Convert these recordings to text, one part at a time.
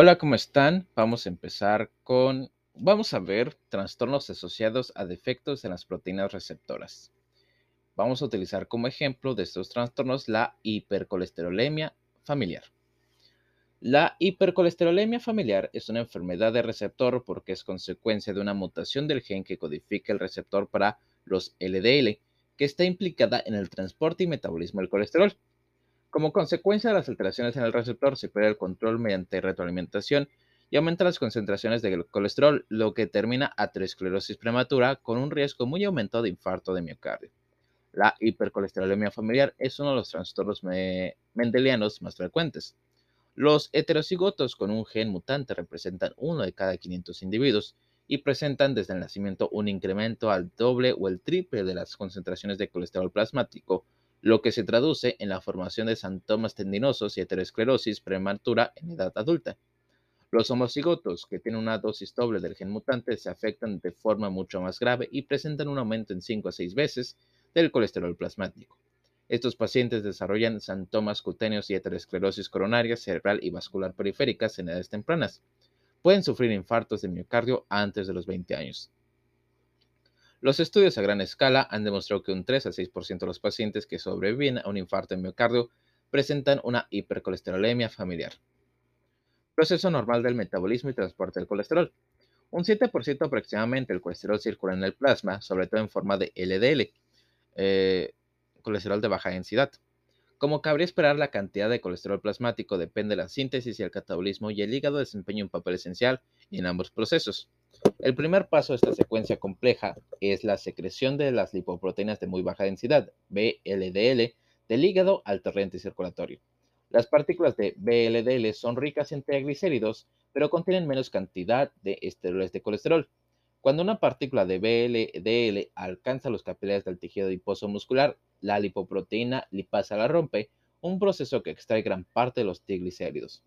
Hola, ¿cómo están? Vamos a empezar con, vamos a ver trastornos asociados a defectos en las proteínas receptoras. Vamos a utilizar como ejemplo de estos trastornos la hipercolesterolemia familiar. La hipercolesterolemia familiar es una enfermedad de receptor porque es consecuencia de una mutación del gen que codifica el receptor para los LDL, que está implicada en el transporte y metabolismo del colesterol. Como consecuencia de las alteraciones en el receptor, se pierde el control mediante retroalimentación y aumenta las concentraciones de colesterol, lo que termina aterosclerosis prematura con un riesgo muy aumentado de infarto de miocardio. La hipercolesterolemia familiar es uno de los trastornos mendelianos más frecuentes. Los heterocigotos con un gen mutante representan uno de cada 500 individuos y presentan desde el nacimiento un incremento al doble o el triple de las concentraciones de colesterol plasmático, lo que se traduce en la formación de santomas tendinosos y heterosclerosis prematura en edad adulta. Los homocigotos, que tienen una dosis doble del gen mutante, se afectan de forma mucho más grave y presentan un aumento en 5 a 6 veces del colesterol plasmático. Estos pacientes desarrollan santomas cutáneos y heterosclerosis coronaria, cerebral y vascular periféricas en edades tempranas. Pueden sufrir infartos de miocardio antes de los 20 años. Los estudios a gran escala han demostrado que un 3 a 6% de los pacientes que sobreviven a un infarto de miocardio presentan una hipercolesterolemia familiar. Proceso normal del metabolismo y transporte del colesterol. Un 7% aproximadamente del colesterol circula en el plasma, sobre todo en forma de LDL, eh, colesterol de baja densidad. Como cabría esperar, la cantidad de colesterol plasmático depende de la síntesis y el catabolismo y el hígado desempeña un papel esencial en ambos procesos. El primer paso de esta secuencia compleja es la secreción de las lipoproteínas de muy baja densidad, BLDL, del hígado al torrente circulatorio. Las partículas de BLDL son ricas en triglicéridos, pero contienen menos cantidad de esteroles de colesterol. Cuando una partícula de BLDL alcanza los capilares del tejido adiposo muscular, la lipoproteína lipasa la rompe, un proceso que extrae gran parte de los triglicéridos.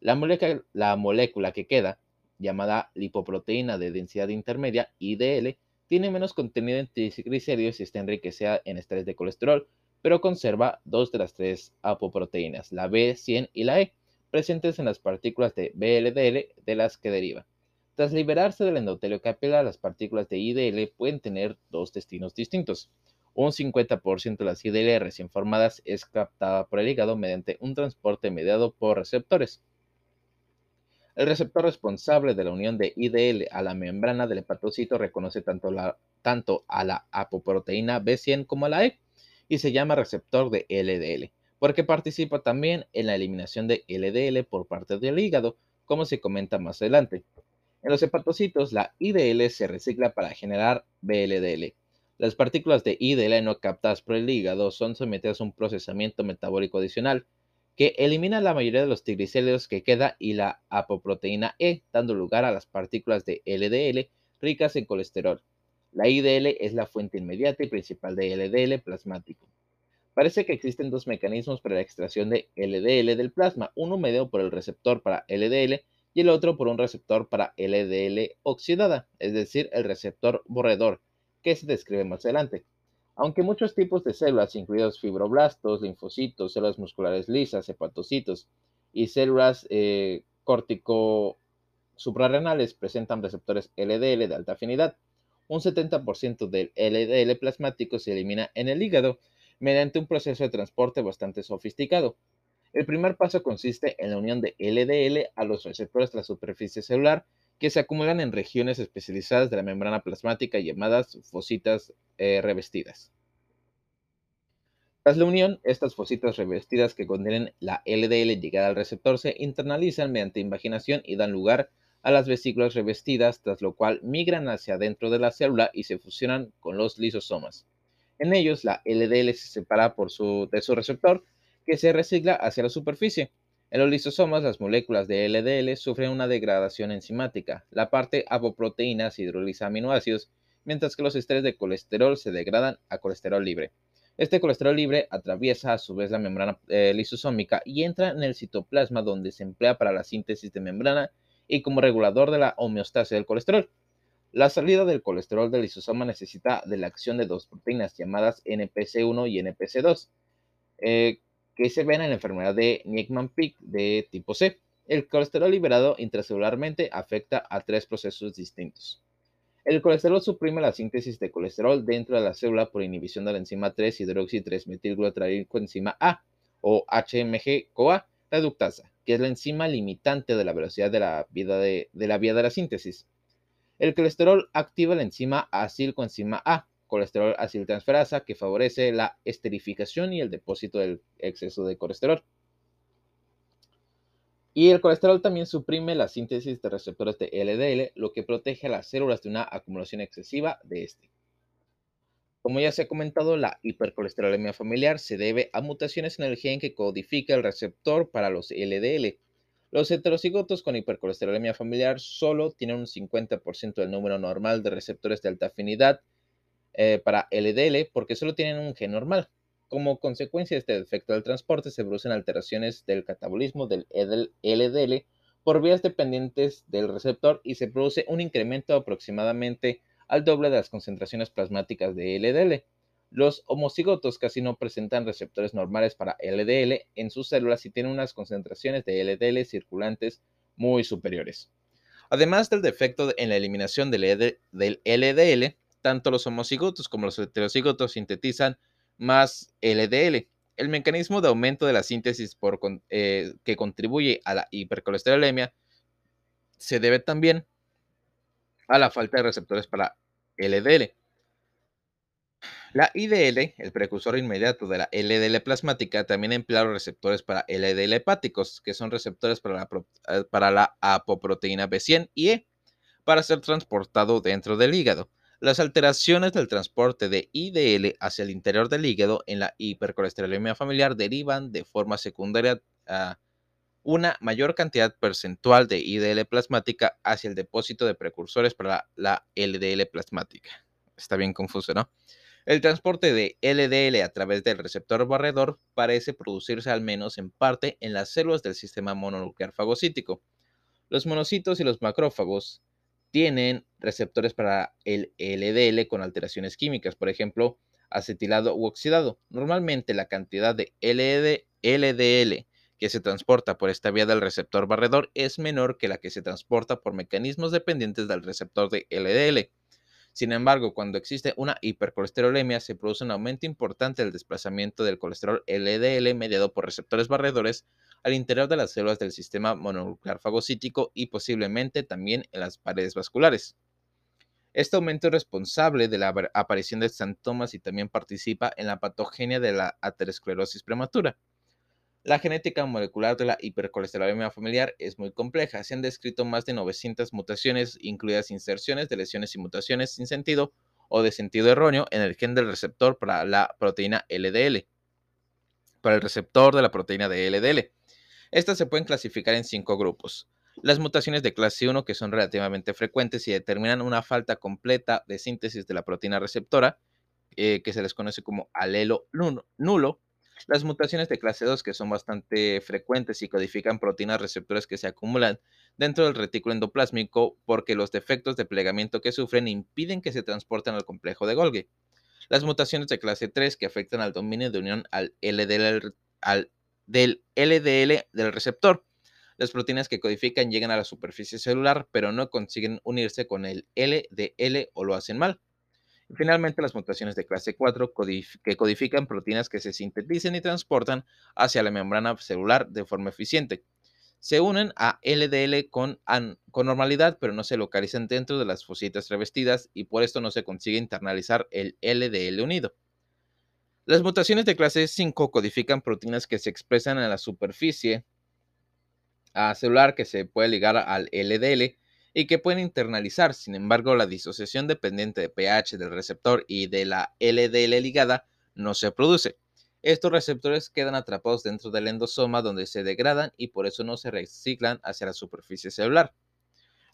La molécula, la molécula que queda llamada lipoproteína de densidad intermedia, IDL, tiene menos contenido en triglicéridos y está enriquecida en esteres de colesterol, pero conserva dos de las tres apoproteínas, la B100 y la E, presentes en las partículas de BLDL de las que deriva. Tras liberarse del endotelio capilar, las partículas de IDL pueden tener dos destinos distintos. Un 50% de las IDL recién formadas es captada por el hígado mediante un transporte mediado por receptores. El receptor responsable de la unión de IDL a la membrana del hepatocito reconoce tanto, a la apoproteína B100 como a la E y se llama receptor de LDL, porque participa también en la eliminación de LDL por parte del hígado, como se comenta más adelante. En los hepatocitos, la IDL se recicla para generar BLDL. Las partículas de IDL no captadas por el hígado son sometidas a un procesamiento metabólico adicional, que elimina la mayoría de los triglicéridos que queda y la apoproteína E, dando lugar a las partículas de LDL ricas en colesterol. La IDL es la fuente inmediata y principal de LDL plasmático. Parece que existen dos mecanismos para la extracción de LDL del plasma, uno mediado por el receptor para LDL y el otro por un receptor para LDL oxidada, es decir, el receptor borredor, que se describe más adelante. Aunque muchos tipos de células, incluidos fibroblastos, linfocitos, células musculares lisas, hepatocitos y células eh, córtico suprarrenales presentan receptores LDL de alta afinidad. Un 70% del LDL plasmático se elimina en el hígado mediante un proceso de transporte bastante sofisticado. El primer paso consiste en la unión de LDL a los receptores de la superficie celular que se acumulan en regiones especializadas de la membrana plasmática llamadas fositas eh, revestidas. Tras la unión, estas fositas revestidas que contienen la LDL llegada al receptor se internalizan mediante invaginación y dan lugar a las vesículas revestidas, tras lo cual migran hacia adentro de la célula y se fusionan con los lisosomas. En ellos, la LDL se separa por su, de su receptor, que se recicla hacia la superficie. En los lisosomas, las moléculas de LDL sufren una degradación enzimática. La parte apoproteínas hidroliza aminoácidos, mientras que los esteres de colesterol se degradan a colesterol libre. Este colesterol libre atraviesa a su vez la membrana eh, lisosómica y entra en el citoplasma donde se emplea para la síntesis de membrana y como regulador de la homeostasis del colesterol. La salida del colesterol del lisosoma necesita de la acción de dos proteínas llamadas NPC1 y NPC2, que se ven en la enfermedad de Niemann-Pick de tipo C. El colesterol liberado intracelularmente afecta a tres procesos distintos. El colesterol suprime la síntesis de colesterol dentro de la célula por inhibición de la enzima 3-hidroxi-3-metilglutaril-coenzima A o HMG-CoA reductasa, que es la enzima limitante de la velocidad de la, vida de, la vía de la síntesis. El colesterol activa la enzima acilcoenzima A, colesterol aciltransferasa, que favorece la esterificación y el depósito del exceso de colesterol. Y el colesterol también suprime la síntesis de receptores de LDL, lo que protege a las células de una acumulación excesiva de este. Como ya se ha comentado, la hipercolesterolemia familiar se debe a mutaciones en el gen que codifica el receptor para los LDL. Los heterocigotos con hipercolesterolemia familiar solo tienen un 50% del número normal de receptores de alta afinidad eh, para LDL porque solo tienen un gen normal. Como consecuencia de este defecto del transporte, se producen alteraciones del catabolismo del LDL por vías dependientes del receptor y se produce un incremento aproximadamente al doble de las concentraciones plasmáticas de LDL. Los homocigotos casi no presentan receptores normales para LDL en sus células y tienen unas concentraciones de LDL circulantes muy superiores. Además del defecto en la eliminación del LDL, tanto los homocigotos como los heterocigotos sintetizan más LDL. El mecanismo de aumento de la síntesis por, eh, que contribuye a la hipercolesterolemia se debe también a la falta de receptores para LDL. La IDL, el precursor inmediato de la LDL plasmática, también emplea los receptores para LDL hepáticos, que son receptores para la, eh, para la apoproteína B100 y E, para ser transportado dentro del hígado. Las alteraciones del transporte de IDL hacia el interior del hígado en la hipercolesterolemia familiar derivan de forma secundaria a una mayor cantidad percentual de IDL plasmática hacia el depósito de precursores para la LDL plasmática. Está bien confuso, ¿no? El transporte de LDL a través del receptor barredor parece producirse al menos en parte en las células del sistema mononuclear fagocítico. Los monocitos y los macrófagos tienen receptores para el LDL con alteraciones químicas, por ejemplo, acetilado u oxidado. Normalmente la cantidad de LDL que se transporta por esta vía del receptor barredor es menor que la que se transporta por mecanismos dependientes del receptor de LDL. Sin embargo, cuando existe una hipercolesterolemia, se produce un aumento importante del desplazamiento del colesterol LDL mediado por receptores barredores al interior de las células del sistema mononuclear fagocítico y posiblemente también en las paredes vasculares. Este aumento es responsable de la aparición de síntomas y también participa en la patogenia de la aterosclerosis prematura. La genética molecular de la hipercolesterolemia familiar es muy compleja. Se han descrito más de 900 mutaciones, incluidas inserciones de lesiones y mutaciones sin sentido o de sentido erróneo en el gen del receptor para la proteína LDL, para el receptor de la proteína de LDL. Estas se pueden clasificar en cinco grupos. Las mutaciones de clase 1, que son relativamente frecuentes y determinan una falta completa de síntesis de la proteína receptora, eh, que se les conoce como alelo nulo. Las mutaciones de clase 2, que son bastante frecuentes y codifican proteínas receptoras que se acumulan dentro del retículo endoplásmico porque los defectos de plegamiento que sufren impiden que se transporten al complejo de Golgi. Las mutaciones de clase 3, que afectan al dominio de unión al LDL, del LDL del receptor. Las proteínas que codifican llegan a la superficie celular, pero no consiguen unirse con el LDL o lo hacen mal. Y finalmente, las mutaciones de clase 4 que codifican proteínas que se sintetizan y transportan hacia la membrana celular de forma eficiente. Se unen a LDL con, normalidad, pero no se localizan dentro de las fositas revestidas y por esto no se consigue internalizar el LDL unido. Las mutaciones de clase 5 codifican proteínas que se expresan en la superficie celular que se puede ligar al LDL y que pueden internalizar. Sin embargo, la disociación dependiente de pH del receptor y de la LDL ligada no se produce. Estos receptores quedan atrapados dentro del endosoma donde se degradan y por eso no se reciclan hacia la superficie celular.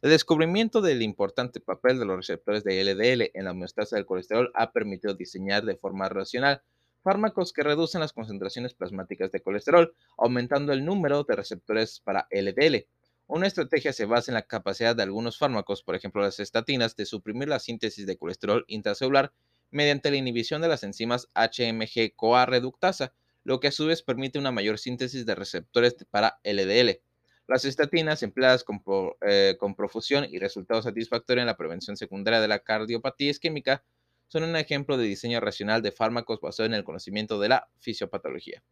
El descubrimiento del importante papel de los receptores de LDL en la homeostasis del colesterol ha permitido diseñar de forma racional fármacos que reducen las concentraciones plasmáticas de colesterol, aumentando el número de receptores para LDL. Una estrategia se basa en la capacidad de algunos fármacos, por ejemplo las estatinas, de suprimir la síntesis de colesterol intracelular mediante la inhibición de las enzimas HMG-CoA reductasa, lo que a su vez permite una mayor síntesis de receptores para LDL. Las estatinas empleadas con, eh, con profusión y resultados satisfactorios en la prevención secundaria de la cardiopatía isquémica son un ejemplo de diseño racional de fármacos basado en el conocimiento de la fisiopatología.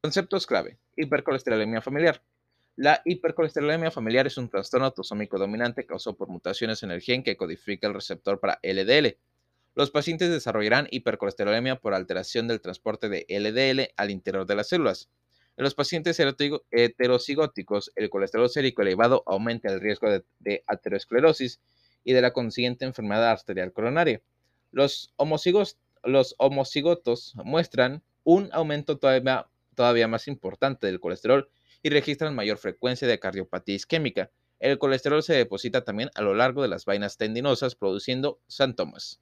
Conceptos clave. Hipercolesterolemia familiar. La hipercolesterolemia familiar es un trastorno autosómico dominante causado por mutaciones en el gen que codifica el receptor para LDL. Los pacientes desarrollarán hipercolesterolemia por alteración del transporte de LDL al interior de las células. En los pacientes heterocigóticos, el colesterol sérico elevado aumenta el riesgo de, aterosclerosis y de la consiguiente enfermedad arterial coronaria. Los, los homocigotos muestran un aumento todavía, todavía más importante del colesterol y registran mayor frecuencia de cardiopatía isquémica. El colesterol se deposita también a lo largo de las vainas tendinosas, produciendo síntomas.